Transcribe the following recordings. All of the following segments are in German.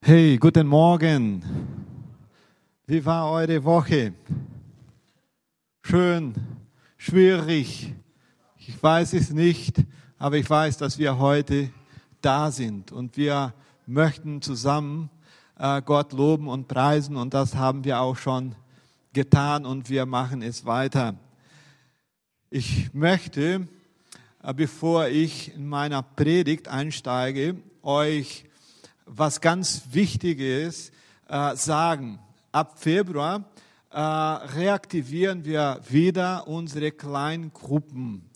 Hey, guten Morgen. Wie war eure Woche? Schön, schwierig. Ich weiß es nicht, aber ich weiß, dass wir heute da sind und wir möchten zusammen äh, Gott loben und preisen und das haben wir auch schon getan und wir machen es weiter. Ich möchte, äh, bevor ich in meiner Predigt einsteige, euch was ganz Wichtiges äh, sagen. Ab Februar äh, reaktivieren wir wieder unsere Kleingruppen.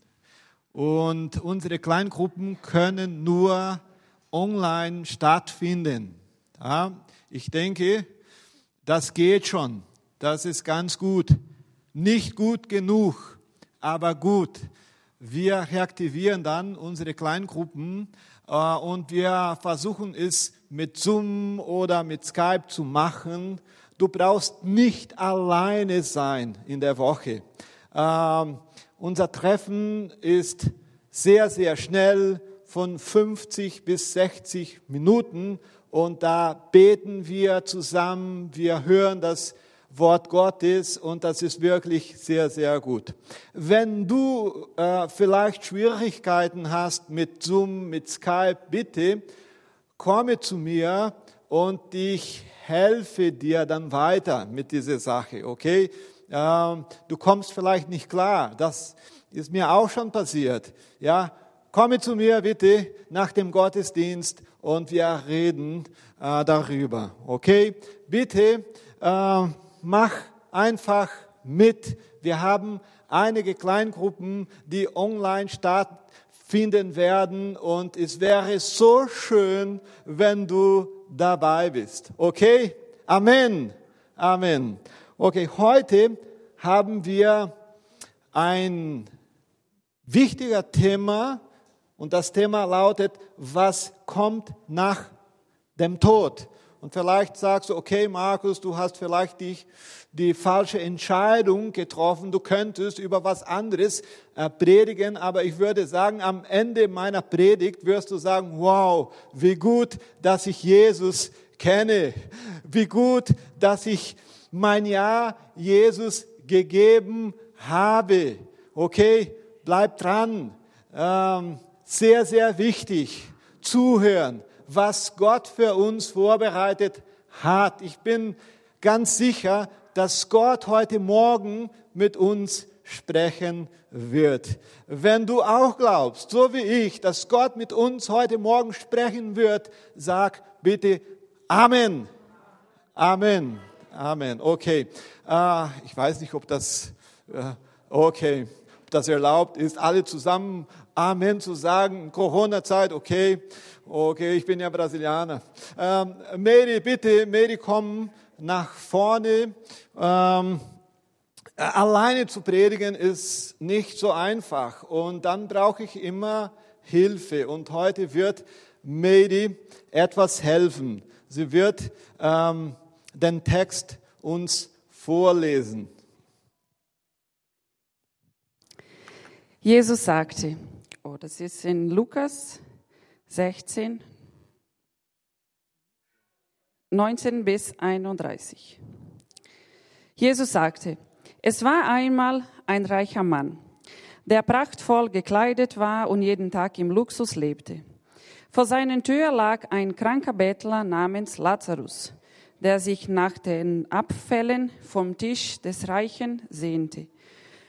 Und unsere Kleingruppen können nur online stattfinden. Ja, ich denke, das geht schon. Das ist ganz gut. Nicht gut genug, aber gut. Wir reaktivieren dann unsere Kleingruppen und wir versuchen es mit Zoom oder mit Skype zu machen. Du brauchst nicht alleine sein in der Woche. Ähm, unser Treffen ist sehr, sehr schnell von 50 bis 60 Minuten und da beten wir zusammen, wir hören das Wort Gottes und das ist wirklich sehr, sehr gut. Wenn du äh, vielleicht Schwierigkeiten hast mit Zoom, mit Skype, bitte komme zu mir und ich helfe dir dann weiter mit dieser Sache, okay? Ähm, du kommst vielleicht nicht klar, das ist mir auch schon passiert, ja? Komme zu mir bitte nach dem Gottesdienst und wir reden äh, darüber, okay? Bitte äh, mach einfach mit. Wir haben einige Kleingruppen, die online starten finden werden und es wäre so schön, wenn du dabei bist. Okay? Amen. Amen. Okay, heute haben wir ein wichtiger Thema und das Thema lautet, was kommt nach dem Tod? Und vielleicht sagst du, okay, Markus, du hast vielleicht dich die falsche Entscheidung getroffen. Du könntest über was anderes äh, predigen, aber ich würde sagen, am Ende meiner Predigt wirst du sagen, wow, wie gut, dass ich Jesus kenne. Wie gut, dass ich mein Ja Jesus gegeben habe. Okay, bleib dran. Ähm, sehr, sehr wichtig. Zuhören was Gott für uns vorbereitet hat. Ich bin ganz sicher, dass Gott heute Morgen mit uns sprechen wird. Wenn du auch glaubst, so wie ich, dass Gott mit uns heute Morgen sprechen wird, sag bitte Amen. Amen. Amen. Okay. Uh, ich weiß nicht, ob das, uh, okay, ob das erlaubt ist, alle zusammen Amen zu sagen. Corona-Zeit, okay. Okay, ich bin ja Brasilianer. Ähm, Mary, bitte, Mary, komm nach vorne. Ähm, alleine zu predigen ist nicht so einfach und dann brauche ich immer Hilfe. Und heute wird Mary etwas helfen. Sie wird ähm, den Text uns vorlesen. Jesus sagte, oh, das ist in Lukas 16, 19 bis 31. Jesus sagte, es war einmal ein reicher Mann, der prachtvoll gekleidet war und jeden Tag im Luxus lebte. Vor seinen Tür lag ein kranker Bettler namens Lazarus, der sich nach den Abfällen vom Tisch des Reichen sehnte.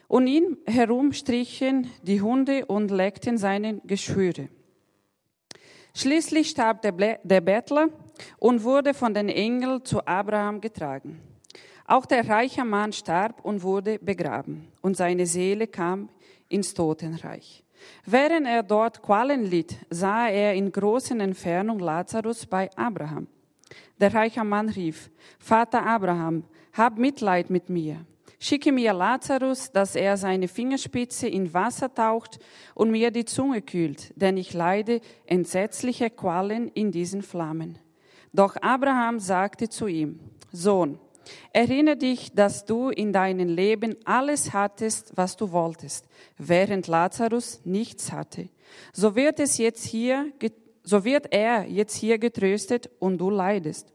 Und ihn herum strichen die Hunde und leckten seine Geschwüre. Schließlich starb der, Bettler und wurde von den Engeln zu Abraham getragen. Auch der reiche Mann starb und wurde begraben, und seine Seele kam ins Totenreich. Während er dort Qualen litt, sah er in großen Entfernung Lazarus bei Abraham. Der reiche Mann rief, Vater Abraham, hab Mitleid mit mir. Schicke mir Lazarus, dass er seine Fingerspitze in Wasser taucht und mir die Zunge kühlt, denn ich leide entsetzliche Qualen in diesen Flammen. Doch Abraham sagte zu ihm, Sohn, erinnere dich, dass du in deinem Leben alles hattest, was du wolltest, während Lazarus nichts hatte. So wird es jetzt hier so wird er jetzt hier getröstet und du leidest.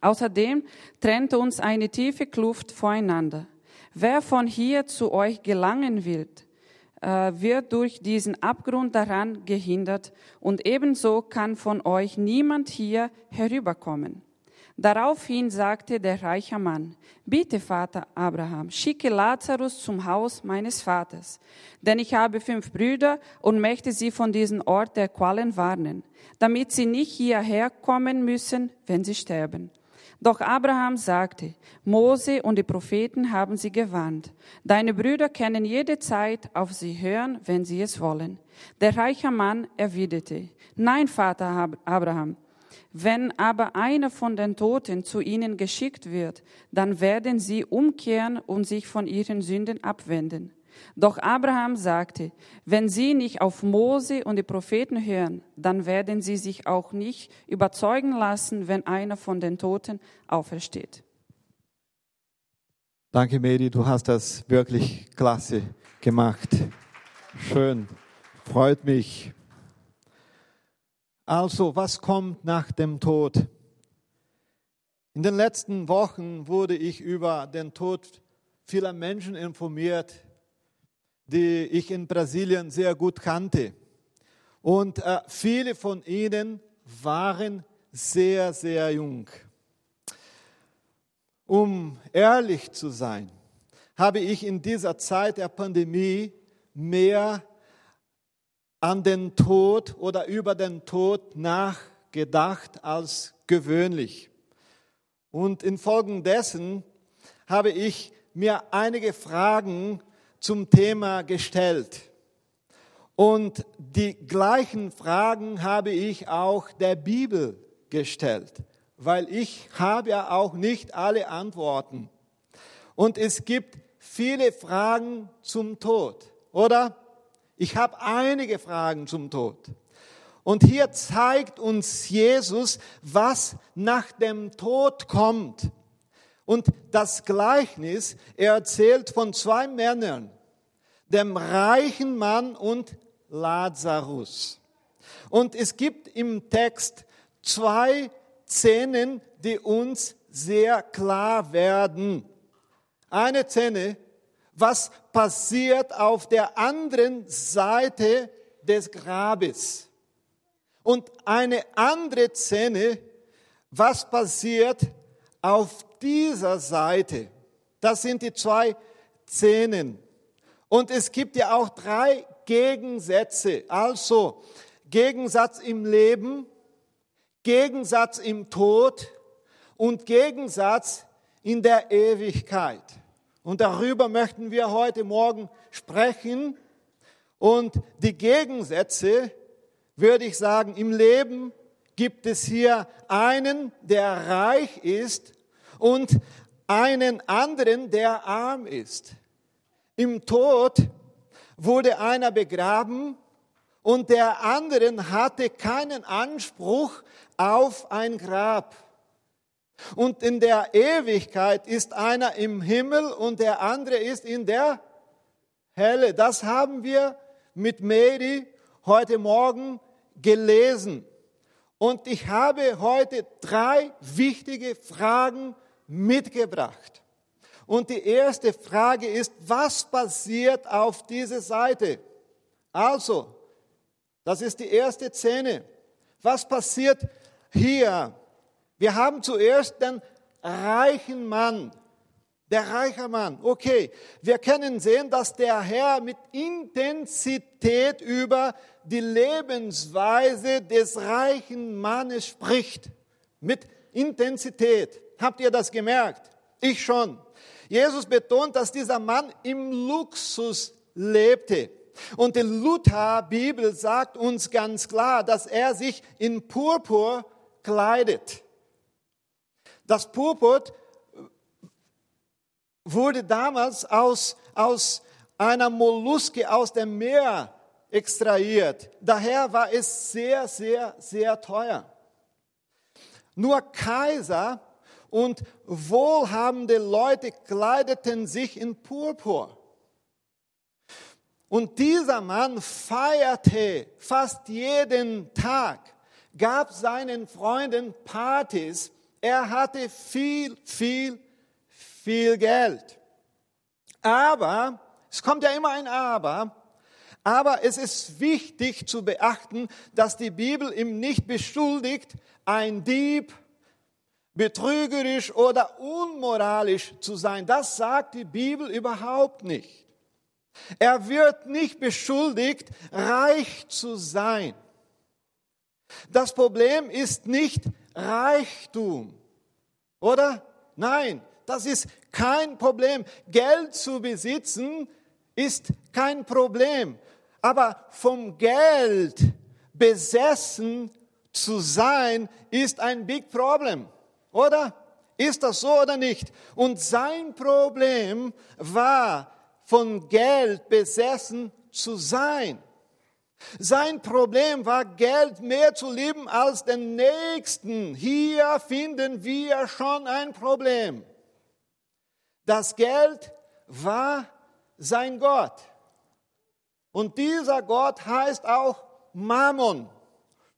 Außerdem trennt uns eine tiefe Kluft voreinander. Wer von hier zu euch gelangen will, äh, wird durch diesen Abgrund daran gehindert und ebenso kann von euch niemand hier herüberkommen. Daraufhin sagte der reiche Mann, bitte Vater Abraham, schicke Lazarus zum Haus meines Vaters, denn ich habe fünf Brüder und möchte sie von diesem Ort der Qualen warnen, damit sie nicht hierher kommen müssen, wenn sie sterben. Doch Abraham sagte, Mose und die Propheten haben sie gewarnt. Deine Brüder können jede Zeit auf sie hören, wenn sie es wollen. Der reiche Mann erwiderte, Nein, Vater Abraham, wenn aber einer von den Toten zu ihnen geschickt wird, dann werden sie umkehren und sich von ihren Sünden abwenden. Doch Abraham sagte, wenn sie nicht auf Mose und die Propheten hören, dann werden sie sich auch nicht überzeugen lassen, wenn einer von den Toten aufersteht. Danke, Medi, du hast das wirklich klasse gemacht. Schön, freut mich. Also, was kommt nach dem Tod? In den letzten Wochen wurde ich über den Tod vieler Menschen informiert, die ich in Brasilien sehr gut kannte. Und äh, viele von ihnen waren sehr, sehr jung. Um ehrlich zu sein, habe ich in dieser Zeit der Pandemie mehr an den Tod oder über den Tod nachgedacht als gewöhnlich. Und infolgedessen habe ich mir einige Fragen zum Thema gestellt. Und die gleichen Fragen habe ich auch der Bibel gestellt, weil ich habe ja auch nicht alle Antworten. Und es gibt viele Fragen zum Tod, oder? Ich habe einige Fragen zum Tod. Und hier zeigt uns Jesus, was nach dem Tod kommt. Und das Gleichnis, er erzählt von zwei Männern, dem reichen Mann und Lazarus. Und es gibt im Text zwei Szenen, die uns sehr klar werden. Eine Szene was passiert auf der anderen Seite des Grabes. Und eine andere Szene, was passiert auf dieser Seite. Das sind die zwei Szenen. Und es gibt ja auch drei Gegensätze. Also Gegensatz im Leben, Gegensatz im Tod und Gegensatz in der Ewigkeit. Und darüber möchten wir heute Morgen sprechen. Und die Gegensätze, würde ich sagen, im Leben gibt es hier einen, der reich ist und einen anderen, der arm ist. Im Tod wurde einer begraben und der andere hatte keinen Anspruch auf ein Grab. Und in der Ewigkeit ist einer im Himmel und der andere ist in der Hölle. Das haben wir mit Mary heute Morgen gelesen. Und ich habe heute drei wichtige Fragen mitgebracht. Und die erste Frage ist, was passiert auf dieser Seite? Also, das ist die erste Szene. Was passiert hier? Wir haben zuerst den reichen Mann. Der reiche Mann. Okay, wir können sehen, dass der Herr mit Intensität über die Lebensweise des reichen Mannes spricht. Mit Intensität. Habt ihr das gemerkt? Ich schon. Jesus betont, dass dieser Mann im Luxus lebte. Und die Luther-Bibel sagt uns ganz klar, dass er sich in Purpur kleidet. Das Purpur wurde damals aus, aus einer Molluske aus dem Meer extrahiert. Daher war es sehr, sehr, sehr teuer. Nur Kaiser und wohlhabende Leute kleideten sich in Purpur. Und dieser Mann feierte fast jeden Tag, gab seinen Freunden Partys. Er hatte viel, viel, viel Geld. Aber, es kommt ja immer ein Aber, aber es ist wichtig zu beachten, dass die Bibel ihm nicht beschuldigt, ein Dieb, betrügerisch oder unmoralisch zu sein. Das sagt die Bibel überhaupt nicht. Er wird nicht beschuldigt, reich zu sein. Das Problem ist nicht Reichtum, oder? Nein, das ist kein Problem. Geld zu besitzen ist kein Problem. Aber vom Geld besessen zu sein, ist ein Big Problem, oder? Ist das so oder nicht? Und sein Problem war, von Geld besessen zu sein. Sein Problem war, Geld mehr zu lieben als den Nächsten. Hier finden wir schon ein Problem. Das Geld war sein Gott. Und dieser Gott heißt auch Mammon.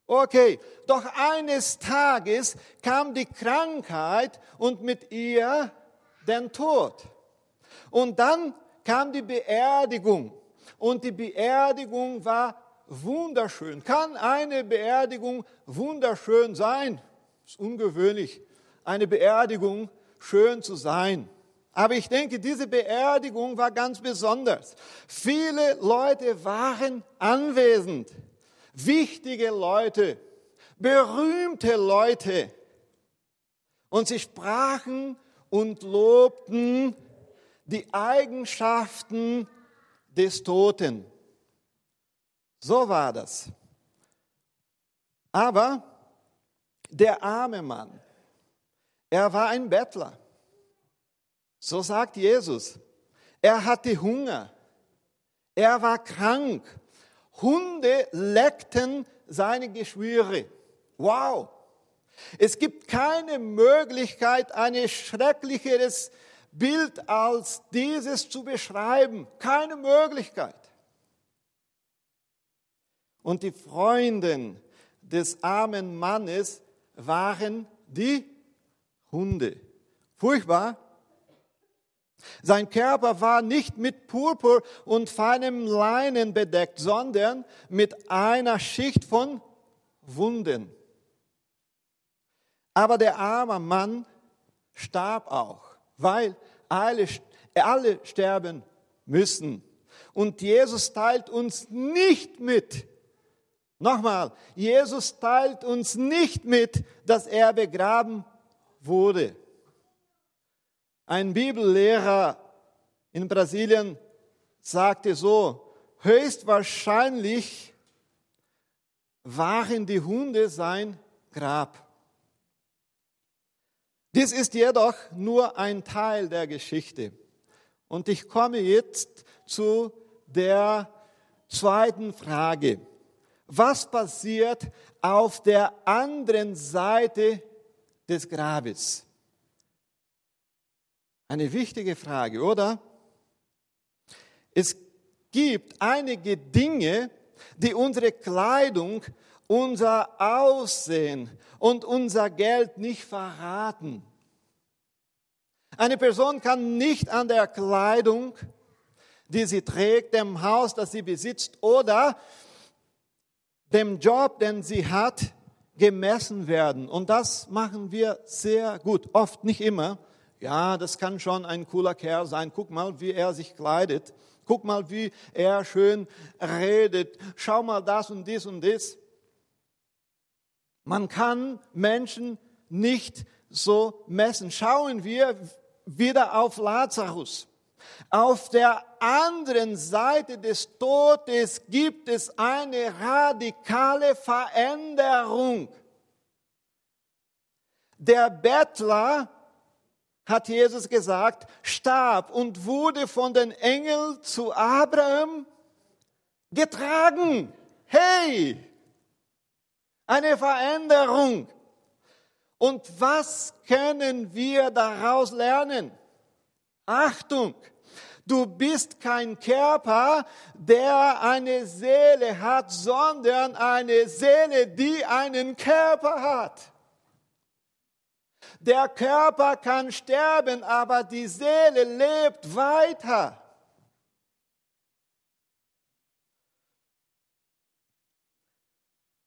Okay, doch eines Tages kam die Krankheit und mit ihr den Tod. Und dann kam die Beerdigung. Und die Beerdigung war wunderschön. Kann eine Beerdigung wunderschön sein? ist ungewöhnlich, eine Beerdigung schön zu sein. Aber ich denke, diese Beerdigung war ganz besonders. Viele Leute waren anwesend. Wichtige Leute, berühmte Leute. Und sie sprachen und lobten die Eigenschaften des Toten. So war das. Aber der arme Mann, er war ein Bettler. So sagt Jesus. Er hatte Hunger. Er war krank. Hunde leckten seine Geschwüre. Wow. Es gibt keine Möglichkeit, ein schrecklicheres Bild als dieses zu beschreiben. Keine Möglichkeit. Und die Freunde des armen Mannes waren die Hunde. Furchtbar. Sein Körper war nicht mit Purpur und feinem Leinen bedeckt, sondern mit einer Schicht von Wunden. Aber der arme Mann starb auch, weil alle, alle sterben müssen. Und Jesus teilt uns nicht mit, nochmal, Jesus teilt uns nicht mit, dass er begraben wurde. Ein Bibellehrer in Brasilien sagte so, höchstwahrscheinlich waren die Hunde sein Grab. Dies ist jedoch nur ein Teil der Geschichte. Und ich komme jetzt zu der zweiten Frage. Was passiert auf der anderen Seite des Grabes? Eine wichtige Frage, oder? Es gibt einige Dinge, die unsere Kleidung, unser Aussehen und unser Geld nicht verraten. Eine Person kann nicht an der Kleidung, die sie trägt, dem Haus, das sie besitzt oder dem Job, den sie hat, gemessen werden. Und das machen wir sehr gut. Oft, nicht immer ja, das kann schon ein cooler Kerl sein. Guck mal, wie er sich kleidet. Guck mal, wie er schön redet. Schau mal das und dies und das. Man kann Menschen nicht so messen. Schauen wir wieder auf Lazarus. Auf der anderen Seite des Todes gibt es eine radikale Veränderung. Der Bettler hat Jesus gesagt, starb und wurde von den Engeln zu Abraham getragen. Hey, eine Veränderung. Und was können wir daraus lernen? Achtung, Du bist kein Körper, der eine Seele hat, sondern eine Seele, die einen Körper hat. Der Körper kann sterben, aber die Seele lebt weiter.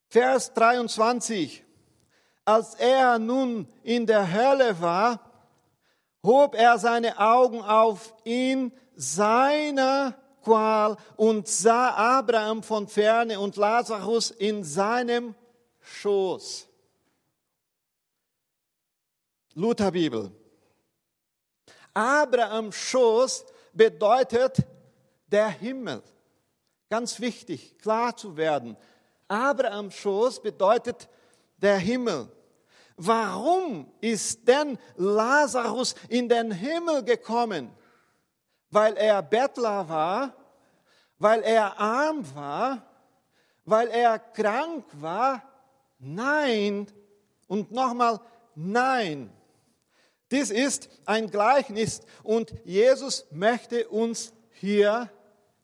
Vers 23. Als er nun in der Hölle war, hob er seine Augen auf ihn seiner Qual und sah Abraham von ferne und Lazarus in seinem Schoß. Lutherbibel. Abrahams Schoß bedeutet der Himmel. Ganz wichtig, klar zu werden. Abrahams Schoß bedeutet der Himmel. Warum ist denn Lazarus in den Himmel gekommen? Weil er Bettler war, weil er arm war, weil er krank war? Nein. Und nochmal, nein. Dies ist ein Gleichnis und Jesus möchte uns hier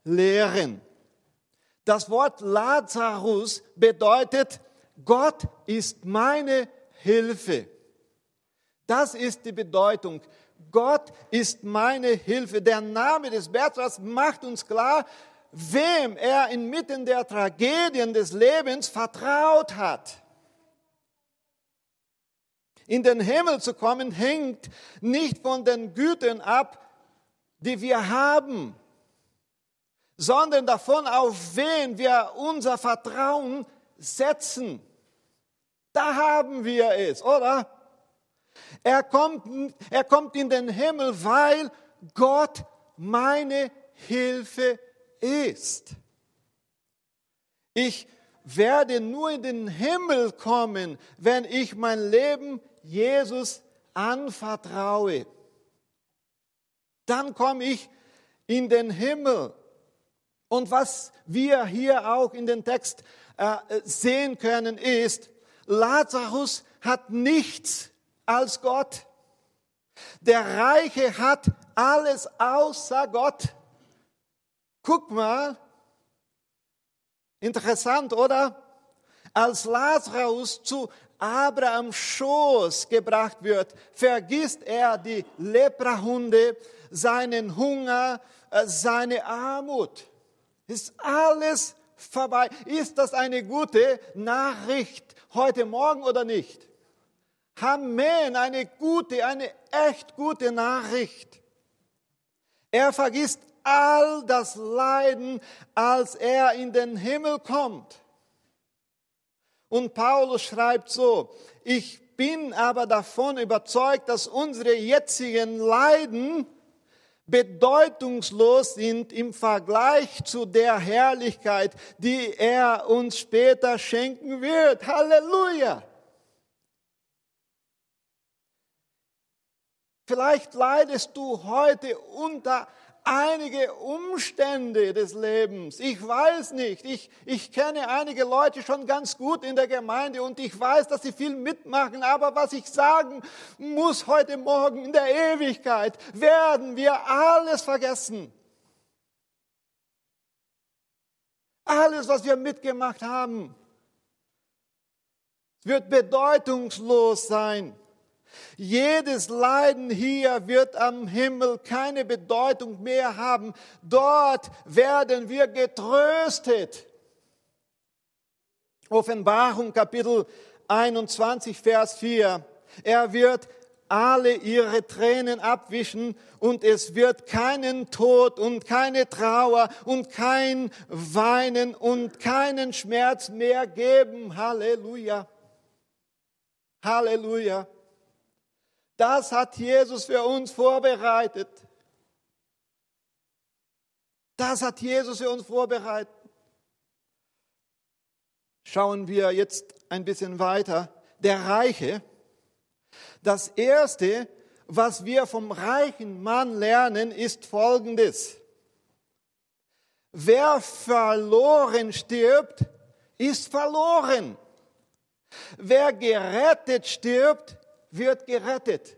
lehren. Das Wort Lazarus bedeutet, Gott ist meine Hilfe. Das ist die Bedeutung. Gott ist meine Hilfe. Der Name des Bertrams macht uns klar, wem er inmitten der Tragödien des Lebens vertraut hat. In den Himmel zu kommen hängt nicht von den Gütern ab, die wir haben, sondern davon, auf wen wir unser Vertrauen setzen. Da haben wir es, oder? Er kommt, er kommt in den Himmel, weil Gott meine Hilfe ist. Ich werde nur in den Himmel kommen, wenn ich mein Leben Jesus anvertraue. Dann komme ich in den Himmel. Und was wir hier auch in den Text äh, sehen können, ist, Lazarus hat nichts als Gott. Der Reiche hat alles außer Gott. Guck mal, interessant, oder? Als Lazarus zu Abrahams Schoß gebracht wird, vergisst er die Leprahunde, seinen Hunger, äh, seine Armut. Ist alles vorbei. Ist das eine gute Nachricht heute Morgen oder nicht? Amen, eine gute, eine echt gute Nachricht. Er vergisst all das Leiden, als er in den Himmel kommt. Und Paulus schreibt so, ich bin aber davon überzeugt, dass unsere jetzigen Leiden bedeutungslos sind im Vergleich zu der Herrlichkeit, die er uns später schenken wird. Halleluja! Vielleicht leidest du heute unter einige Umstände des Lebens. Ich weiß nicht. Ich, ich kenne einige Leute schon ganz gut in der Gemeinde und ich weiß, dass sie viel mitmachen. Aber was ich sagen muss heute Morgen in der Ewigkeit, werden wir alles vergessen. Alles, was wir mitgemacht haben, wird bedeutungslos sein. Jedes Leiden hier wird am Himmel keine Bedeutung mehr haben. Dort werden wir getröstet. Offenbarung Kapitel 21, Vers 4. Er wird alle ihre Tränen abwischen und es wird keinen Tod und keine Trauer und kein Weinen und keinen Schmerz mehr geben. Halleluja. Halleluja. Das hat Jesus für uns vorbereitet. Das hat Jesus für uns vorbereitet. Schauen wir jetzt ein bisschen weiter. Der Reiche. Das Erste, was wir vom reichen Mann lernen, ist Folgendes. Wer verloren stirbt, ist verloren. Wer gerettet stirbt, wird gerettet.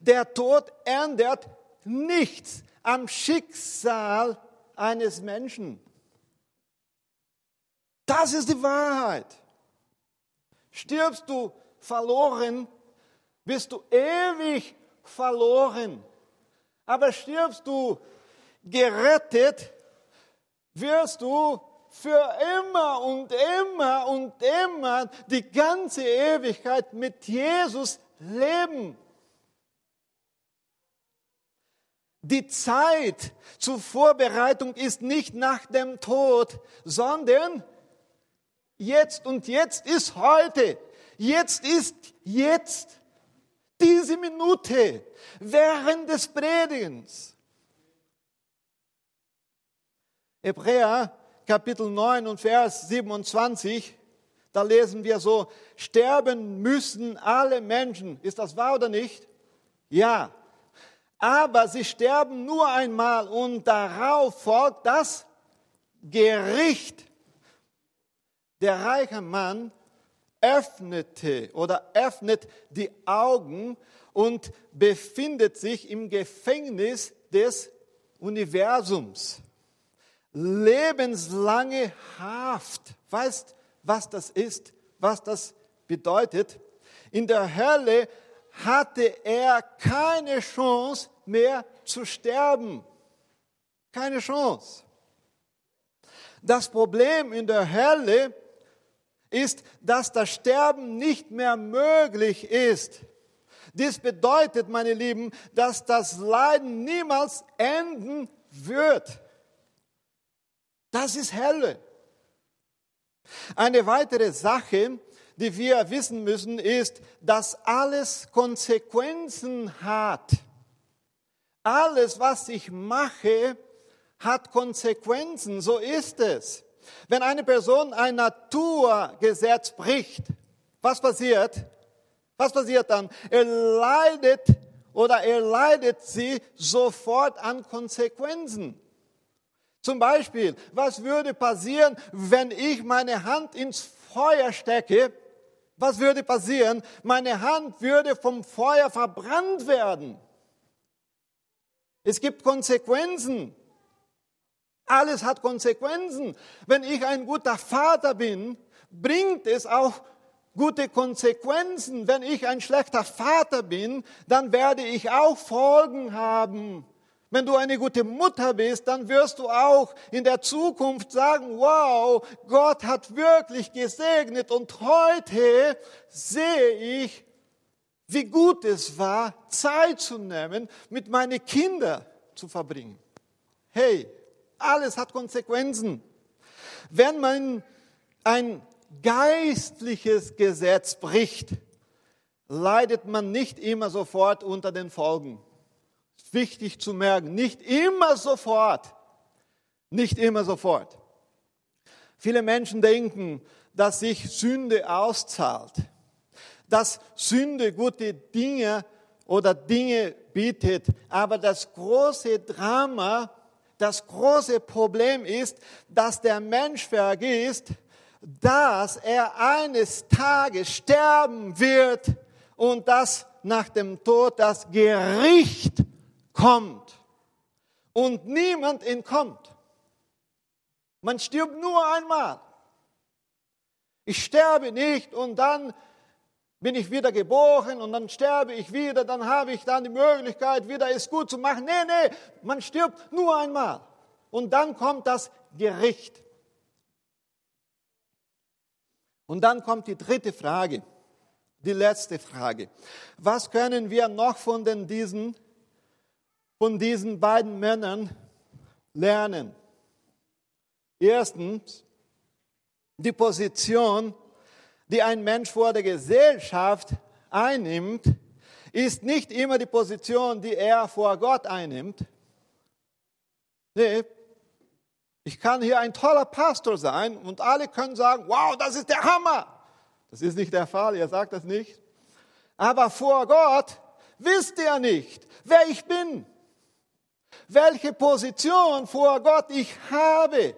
Der Tod ändert nichts am Schicksal eines Menschen. Das ist die Wahrheit. Stirbst du verloren, bist du ewig verloren. Aber stirbst du gerettet, wirst du für immer und immer und immer die ganze Ewigkeit mit Jesus leben. Die Zeit zur Vorbereitung ist nicht nach dem Tod, sondern jetzt und jetzt ist heute. Jetzt ist jetzt diese Minute während des Predigens. Hebräer Kapitel 9 und Vers 27, da lesen wir so, sterben müssen alle Menschen. Ist das wahr oder nicht? Ja. Aber sie sterben nur einmal und darauf folgt das Gericht. Der reiche Mann öffnete oder öffnet die Augen und befindet sich im Gefängnis des Universums lebenslange Haft. Weißt, was das ist, was das bedeutet? In der Hölle hatte er keine Chance mehr zu sterben. Keine Chance. Das Problem in der Hölle ist, dass das Sterben nicht mehr möglich ist. Dies bedeutet, meine Lieben, dass das Leiden niemals enden wird. Das ist Hölle. Eine weitere Sache, die wir wissen müssen, ist, dass alles Konsequenzen hat. Alles, was ich mache, hat Konsequenzen. So ist es. Wenn eine Person ein Naturgesetz bricht, was passiert? Was passiert dann? Er leidet oder er leidet sie sofort an Konsequenzen. Zum Beispiel, was würde passieren, wenn ich meine Hand ins Feuer stecke? Was würde passieren? Meine Hand würde vom Feuer verbrannt werden. Es gibt Konsequenzen. Alles hat Konsequenzen. Wenn ich ein guter Vater bin, bringt es auch gute Konsequenzen. Wenn ich ein schlechter Vater bin, dann werde ich auch Folgen haben. Wenn du eine gute Mutter bist, dann wirst du auch in der Zukunft sagen, wow, Gott hat wirklich gesegnet und heute sehe ich, wie gut es war, Zeit zu nehmen, mit meinen Kindern zu verbringen. Hey, alles hat Konsequenzen. Wenn man ein geistliches Gesetz bricht, leidet man nicht immer sofort unter den Folgen wichtig zu merken. Nicht immer sofort. Nicht immer sofort. Viele Menschen denken, dass sich Sünde auszahlt, dass Sünde gute Dinge oder Dinge bietet. Aber das große Drama, das große Problem ist, dass der Mensch vergisst, dass er eines Tages sterben wird und dass nach dem Tod das Gericht kommt und niemand entkommt. Man stirbt nur einmal. Ich sterbe nicht und dann bin ich wieder geboren und dann sterbe ich wieder, dann habe ich dann die Möglichkeit, wieder es gut zu machen. Nee, nee, man stirbt nur einmal. Und dann kommt das Gericht. Und dann kommt die dritte Frage, die letzte Frage. Was können wir noch von diesen von diesen beiden Männern lernen. Erstens, die Position, die ein Mensch vor der Gesellschaft einnimmt, ist nicht immer die Position, die er vor Gott einnimmt. Nee, ich kann hier ein toller Pastor sein und alle können sagen, wow, das ist der Hammer. Das ist nicht der Fall, ihr sagt das nicht. Aber vor Gott wisst ihr nicht, wer ich bin welche Position vor Gott ich habe.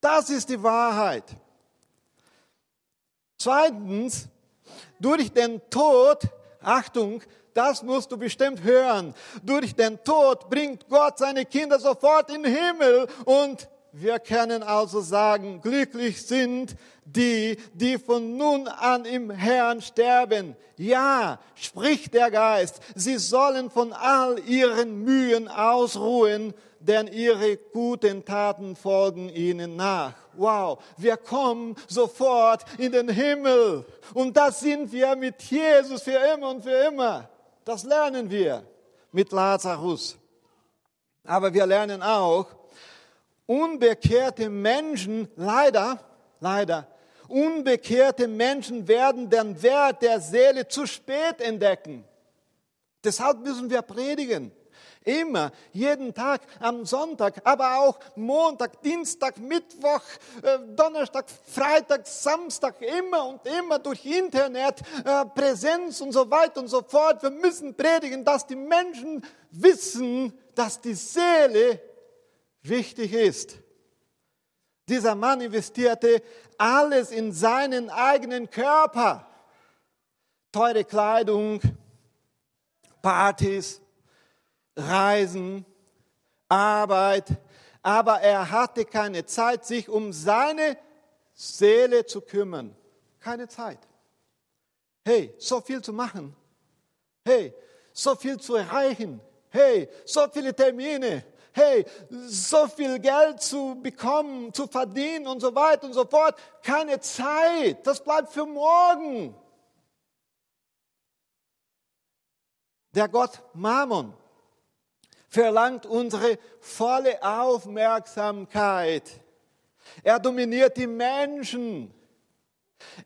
Das ist die Wahrheit. Zweitens, durch den Tod Achtung, das musst du bestimmt hören. Durch den Tod bringt Gott seine Kinder sofort in den Himmel und wir können also sagen, glücklich sind die, die von nun an im Herrn sterben. Ja, spricht der Geist, sie sollen von all ihren Mühen ausruhen, denn ihre guten Taten folgen ihnen nach. Wow, wir kommen sofort in den Himmel und das sind wir mit Jesus für immer und für immer. Das lernen wir mit Lazarus. Aber wir lernen auch, unbekehrte Menschen, leider, leider, unbekehrte Menschen werden den Wert der Seele zu spät entdecken. Deshalb müssen wir predigen. Immer, jeden Tag, am Sonntag, aber auch Montag, Dienstag, Mittwoch, äh, Donnerstag, Freitag, Samstag, immer und immer durch Internet, äh, Präsenz und so weiter und so fort. Wir müssen predigen, dass die Menschen wissen, dass die Seele wichtig ist. Dieser Mann investierte alles in seinen eigenen Körper. Teure Kleidung, Partys, Reisen, Arbeit, aber er hatte keine Zeit, sich um seine Seele zu kümmern. Keine Zeit. Hey, so viel zu machen. Hey, so viel zu erreichen. Hey, so viele Termine. Hey, so viel Geld zu bekommen, zu verdienen und so weiter und so fort. Keine Zeit. Das bleibt für morgen. Der Gott Mammon verlangt unsere volle Aufmerksamkeit. Er dominiert die Menschen.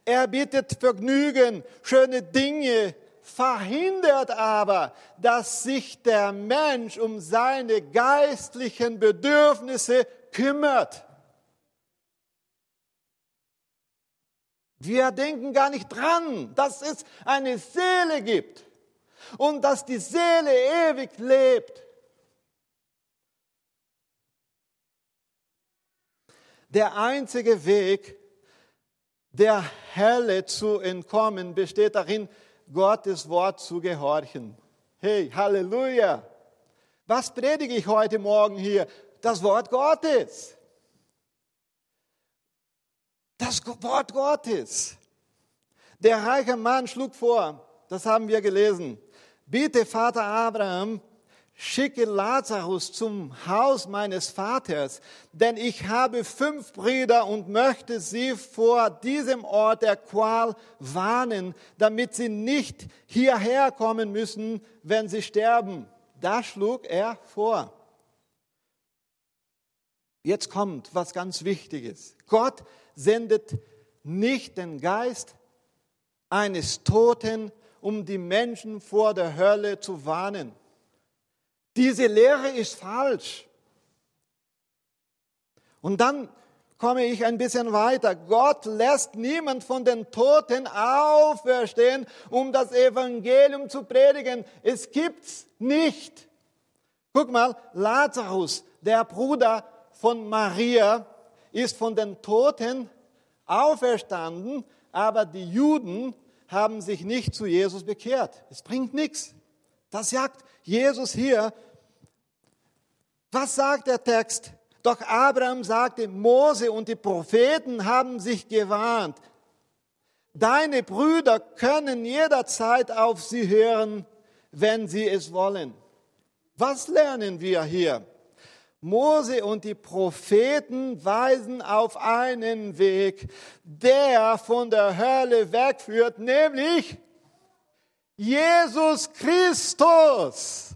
Er bietet Vergnügen, schöne Dinge, verhindert aber, dass sich der Mensch um seine geistlichen Bedürfnisse kümmert. Wir denken gar nicht dran, dass es eine Seele gibt und dass die Seele ewig lebt. Der einzige Weg, der Hölle zu entkommen, besteht darin, Gottes Wort zu gehorchen. Hey, Halleluja! Was predige ich heute Morgen hier? Das Wort Gottes. Das Wort Gottes. Der reiche Mann schlug vor, das haben wir gelesen, bitte Vater Abraham, schicke Lazarus zum Haus meines Vaters, denn ich habe fünf Brüder und möchte sie vor diesem Ort der Qual warnen, damit sie nicht hierher kommen müssen, wenn sie sterben. Da schlug er vor. Jetzt kommt was ganz Wichtiges. Gott sendet nicht den Geist eines Toten, um die Menschen vor der Hölle zu warnen. Diese Lehre ist falsch. Und dann komme ich ein bisschen weiter. Gott lässt niemand von den Toten auferstehen, um das Evangelium zu predigen. Es gibt's nicht. Guck mal, Lazarus, der Bruder von Maria, ist von den Toten auferstanden, aber die Juden haben sich nicht zu Jesus bekehrt. Es bringt nichts. Das sagt Jesus hier. Was sagt der Text? Doch Abraham sagte, Mose und die Propheten haben sich gewarnt. Deine Brüder können jederzeit auf sie hören, wenn sie es wollen. Was lernen wir hier? Mose und die Propheten weisen auf einen Weg, der von der Hölle wegführt, nämlich Jesus Christus.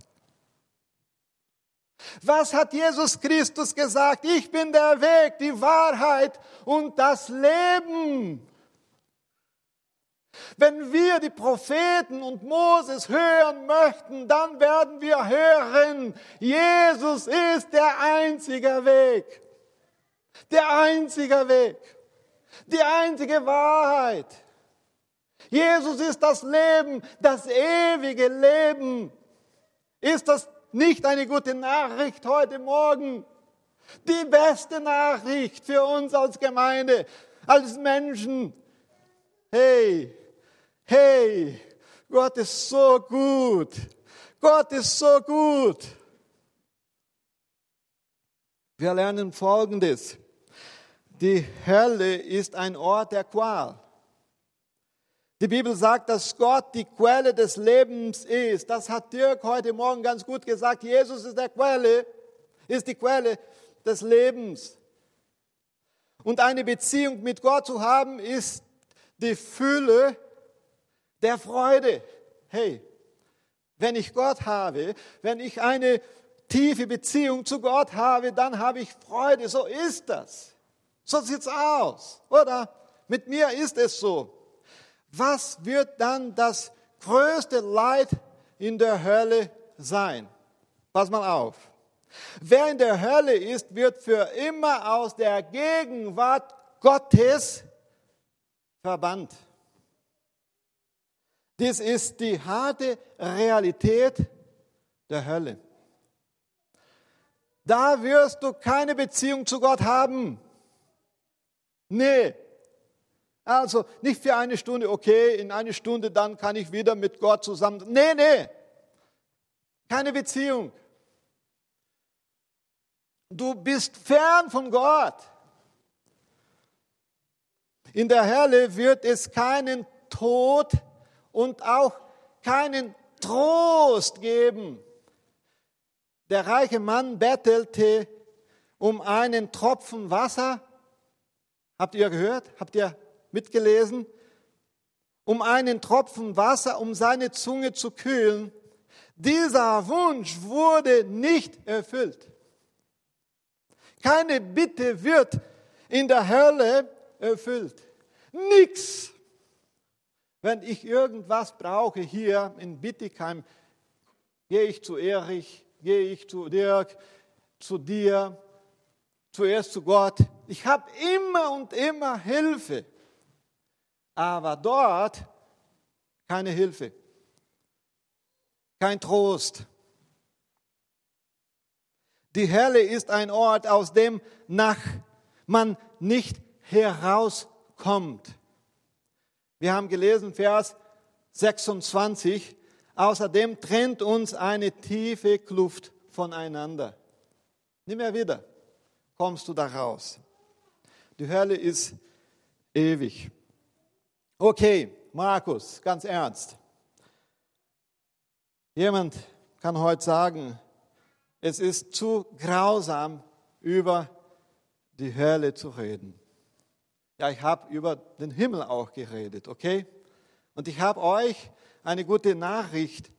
Was hat Jesus Christus gesagt? Ich bin der Weg, die Wahrheit und das Leben. Wenn wir die Propheten und Moses hören möchten, dann werden wir hören, Jesus ist der einzige Weg. Der einzige Weg. Die einzige Wahrheit. Jesus ist das Leben, das ewige Leben. Ist das nicht eine gute Nachricht heute Morgen? Die beste Nachricht für uns als Gemeinde, als Menschen. Hey, hey, Gott ist so gut. Gott ist so gut. Wir lernen Folgendes. Die Hölle ist ein Ort der Qual. Die Bibel sagt, dass Gott die Quelle des Lebens ist. Das hat Dirk heute Morgen ganz gut gesagt. Jesus ist der Quelle, ist die Quelle des Lebens. Und eine Beziehung mit Gott zu haben, ist die Fülle der Freude. Hey, wenn ich Gott habe, wenn ich eine tiefe Beziehung zu Gott habe, dann habe ich Freude. So ist das. So sieht's aus, oder? Mit mir ist es so. Was wird dann das größte Leid in der Hölle sein? Pass mal auf. Wer in der Hölle ist, wird für immer aus der Gegenwart Gottes verbannt. Dies ist die harte Realität der Hölle. Da wirst du keine Beziehung zu Gott haben. Nee. Also nicht für eine Stunde, okay, in eine Stunde dann kann ich wieder mit Gott zusammen. Nee, nee. Keine Beziehung. Du bist fern von Gott. In der Hölle wird es keinen Tod und auch keinen Trost geben. Der reiche Mann bettelte um einen Tropfen Wasser. Habt ihr gehört? Habt ihr mitgelesen? Um einen Tropfen Wasser, um seine Zunge zu kühlen. Dieser Wunsch wurde nicht erfüllt. Keine Bitte wird in der Hölle erfüllt. Nichts. Wenn ich irgendwas brauche hier in Bittigheim, gehe ich zu Erich, gehe ich zu Dirk, zu dir, zuerst zu Gott. Ich habe immer und immer Hilfe. Aber dort keine Hilfe, kein Trost, die Hölle ist ein Ort, aus dem nach man nicht herauskommt. Wir haben gelesen, Vers 26, außerdem trennt uns eine tiefe Kluft voneinander. Nimm mehr wieder, kommst du da raus. Die Hölle ist ewig. Okay, Markus, ganz ernst. Jemand kann heute sagen, es ist zu grausam, über die Hölle zu reden. Ja, ich habe über den Himmel auch geredet, okay? Und ich habe euch eine gute Nachricht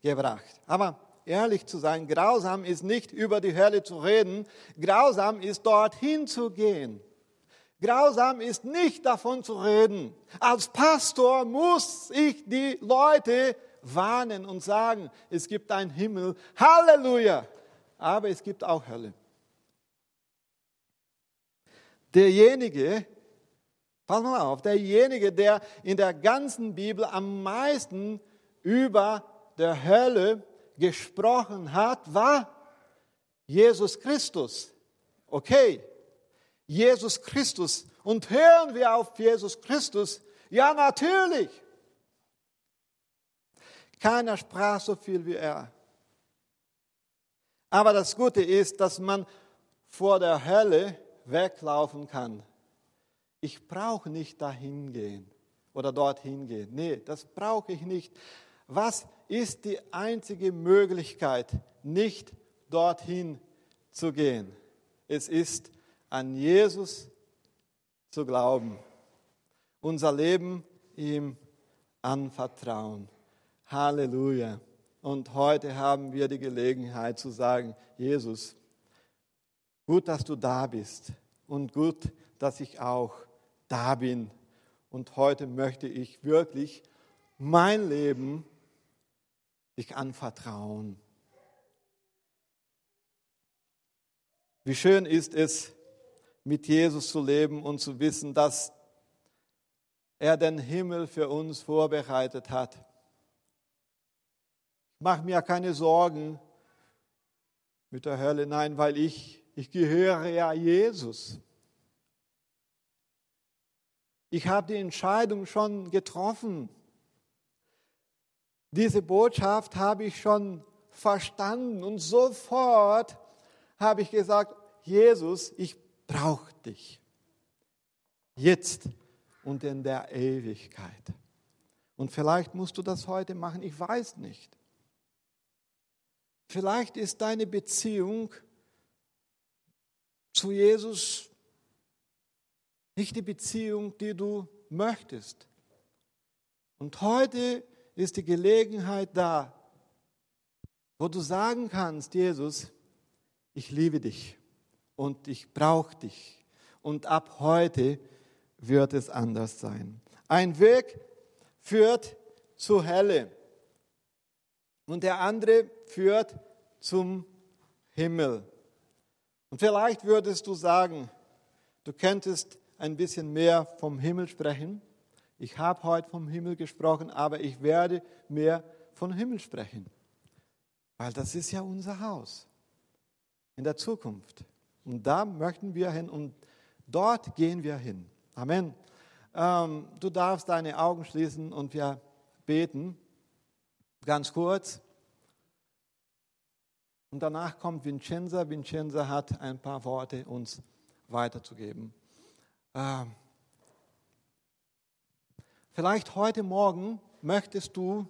gebracht. Aber ehrlich zu sein, grausam ist nicht über die Hölle zu reden, grausam ist dorthin zu gehen. Grausam ist nicht davon zu reden. Als Pastor muss ich die Leute warnen und sagen, es gibt einen Himmel. Halleluja! aber es gibt auch Hölle. Derjenige, pass mal auf, derjenige, der in der ganzen Bibel am meisten über der Hölle gesprochen hat, war Jesus Christus. Okay, Jesus Christus. Und hören wir auf Jesus Christus? Ja, natürlich. Keiner sprach so viel wie er. Aber das Gute ist, dass man vor der Hölle weglaufen kann. Ich brauche nicht dahin gehen oder dorthin gehen. Nee, das brauche ich nicht. Was ist die einzige Möglichkeit, nicht dorthin zu gehen? Es ist an Jesus zu glauben, unser Leben ihm anvertrauen. Halleluja. Und heute haben wir die Gelegenheit zu sagen, Jesus, gut, dass du da bist und gut, dass ich auch da bin. Und heute möchte ich wirklich mein Leben dich anvertrauen. Wie schön ist es, mit Jesus zu leben und zu wissen, dass er den Himmel für uns vorbereitet hat mach mir keine Sorgen mit der Hölle. Nein, weil ich, ich gehöre ja Jesus. Ich habe die Entscheidung schon getroffen. Diese Botschaft habe ich schon verstanden und sofort habe ich gesagt, Jesus, ich brauche dich. Jetzt und in der Ewigkeit. Und vielleicht musst du das heute machen, ich weiß nicht. Vielleicht ist deine Beziehung zu Jesus nicht die Beziehung, die du möchtest. Und heute ist die Gelegenheit da, wo du sagen kannst, Jesus, ich liebe dich und ich brauche dich. Und ab heute wird es anders sein. Ein Weg führt zur Hölle und der andere führt zum Himmel. Und vielleicht würdest du sagen, du könntest ein bisschen mehr vom Himmel sprechen. Ich habe heute vom Himmel gesprochen, aber ich werde mehr vom Himmel sprechen, weil das ist ja unser Haus in der Zukunft. Und da möchten wir hin und dort gehen wir hin. Amen. Ähm, du darfst deine Augen schließen und wir beten. Ganz kurz. Und danach kommt Vincenza. Vincenza hat ein paar Worte uns weiterzugeben. Ähm, vielleicht heute Morgen möchtest du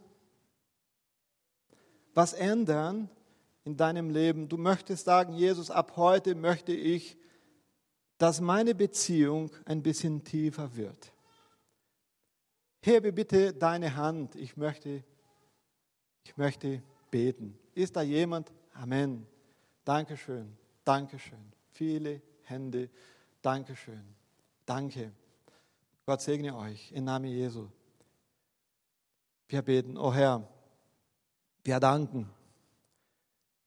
was ändern in deinem Leben. Du möchtest sagen, Jesus, ab heute möchte ich, dass meine Beziehung ein bisschen tiefer wird. Hebe bitte deine Hand. Ich möchte, ich möchte beten. Ist da jemand? Amen. Dankeschön. Dankeschön. Viele Hände. Dankeschön. Danke. Gott segne euch im Namen Jesu. Wir beten, oh Herr, wir danken,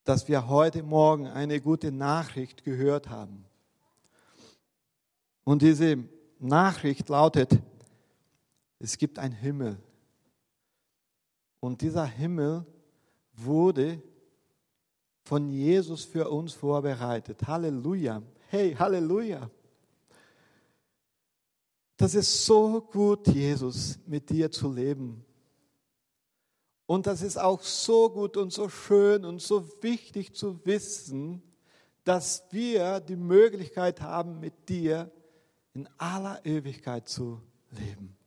dass wir heute Morgen eine gute Nachricht gehört haben. Und diese Nachricht lautet, es gibt einen Himmel. Und dieser Himmel wurde von Jesus für uns vorbereitet. Halleluja. Hey, Halleluja. Das ist so gut, Jesus, mit dir zu leben. Und das ist auch so gut und so schön und so wichtig zu wissen, dass wir die Möglichkeit haben, mit dir in aller Ewigkeit zu leben.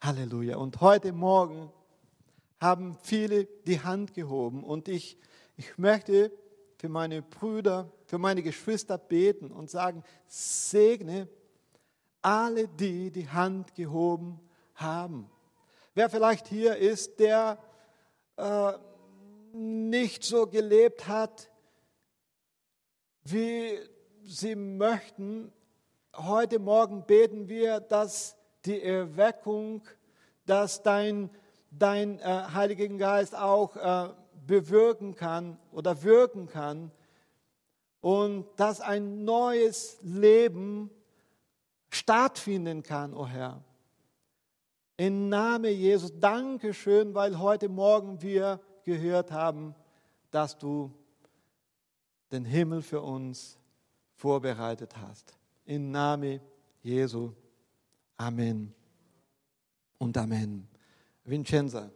Halleluja. Und heute Morgen haben viele die Hand gehoben und ich ich möchte für meine Brüder, für meine Geschwister beten und sagen, segne alle, die die Hand gehoben haben. Wer vielleicht hier ist, der äh, nicht so gelebt hat, wie sie möchten, heute Morgen beten wir, dass die Erweckung, dass dein, dein äh, Heiligen Geist auch äh, bewirken kann oder wirken kann und dass ein neues Leben stattfinden kann, o oh Herr. Im Namen Jesus, danke schön, weil heute Morgen wir gehört haben, dass du den Himmel für uns vorbereitet hast. Im Namen Jesu. Amen und Amen. Vincenza.